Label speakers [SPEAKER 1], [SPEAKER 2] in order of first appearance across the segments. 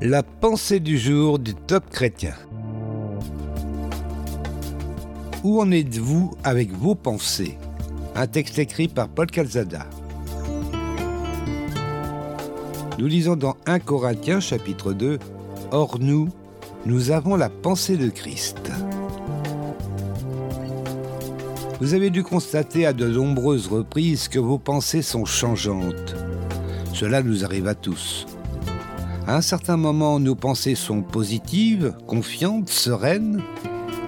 [SPEAKER 1] La pensée du jour du top chrétien. Où en êtes-vous avec vos pensées? Un texte écrit par Paul Calzada. Nous lisons dans 1 Corinthiens chapitre 2 Or nous, nous avons la pensée de Christ. Vous avez dû constater à de nombreuses reprises que vos pensées sont changeantes. Cela nous arrive à tous. À un certain moment, nos pensées sont positives, confiantes, sereines,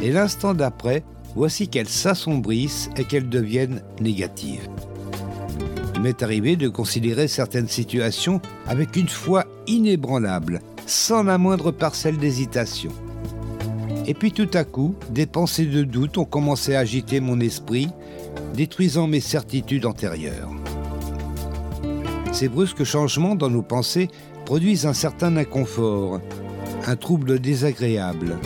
[SPEAKER 1] et l'instant d'après, voici qu'elles s'assombrissent et qu'elles deviennent négatives. Il m'est arrivé de considérer certaines situations avec une foi inébranlable, sans la moindre parcelle d'hésitation. Et puis tout à coup, des pensées de doute ont commencé à agiter mon esprit, détruisant mes certitudes antérieures. Ces brusques changements dans nos pensées produisent un certain inconfort, un trouble désagréable.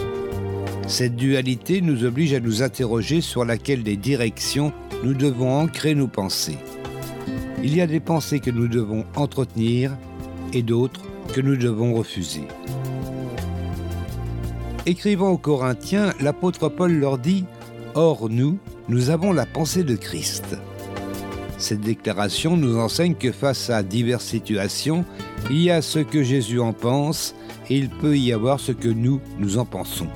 [SPEAKER 1] Cette dualité nous oblige à nous interroger sur laquelle des directions nous devons ancrer nos pensées. Il y a des pensées que nous devons entretenir et d'autres que nous devons refuser. Écrivant aux Corinthiens, l'apôtre Paul leur dit Or nous, nous avons la pensée de Christ. Cette déclaration nous enseigne que face à diverses situations, il y a ce que Jésus en pense et il peut y avoir ce que nous, nous en pensons.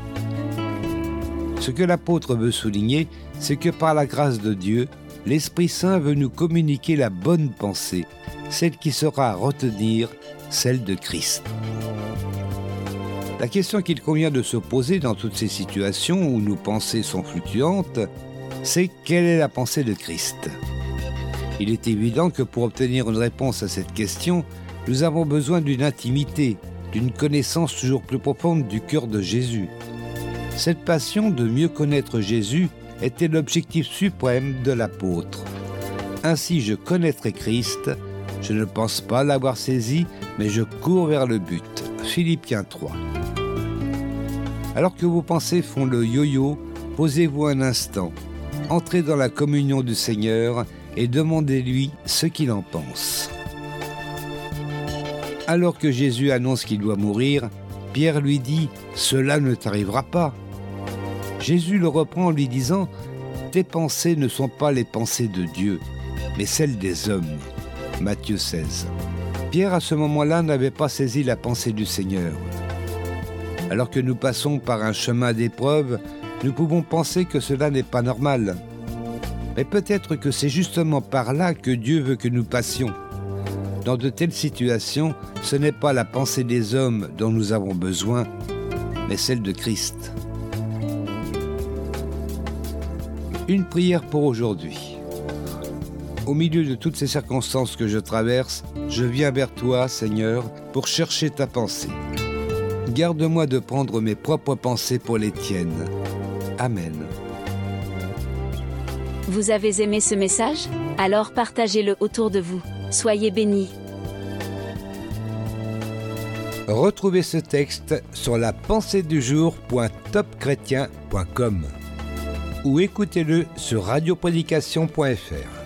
[SPEAKER 1] Ce que l'apôtre veut souligner, c'est que par la grâce de Dieu, l'Esprit Saint veut nous communiquer la bonne pensée, celle qui sera à retenir, celle de Christ. La question qu'il convient de se poser dans toutes ces situations où nos pensées sont fluctuantes, c'est quelle est la pensée de Christ? Il est évident que pour obtenir une réponse à cette question, nous avons besoin d'une intimité, d'une connaissance toujours plus profonde du cœur de Jésus. Cette passion de mieux connaître Jésus était l'objectif suprême de l'apôtre. Ainsi je connaîtrai Christ, je ne pense pas l'avoir saisi, mais je cours vers le but. Philippiens 3. Alors que vos pensées font le yo-yo, posez-vous un instant, entrez dans la communion du Seigneur et demandez-lui ce qu'il en pense. Alors que Jésus annonce qu'il doit mourir, Pierre lui dit ⁇ Cela ne t'arrivera pas ⁇ Jésus le reprend en lui disant ⁇ Tes pensées ne sont pas les pensées de Dieu, mais celles des hommes. Matthieu 16. Pierre à ce moment-là n'avait pas saisi la pensée du Seigneur. Alors que nous passons par un chemin d'épreuve, nous pouvons penser que cela n'est pas normal. Mais peut-être que c'est justement par là que Dieu veut que nous passions. Dans de telles situations, ce n'est pas la pensée des hommes dont nous avons besoin, mais celle de Christ. Une prière pour aujourd'hui. Au milieu de toutes ces circonstances que je traverse, je viens vers toi, Seigneur, pour chercher ta pensée garde-moi de prendre mes propres pensées pour les tiennes. Amen.
[SPEAKER 2] Vous avez aimé ce message? Alors partagez-le autour de vous. Soyez bénis.
[SPEAKER 1] Retrouvez ce texte sur la ou écoutez-le sur radioprédication.fr.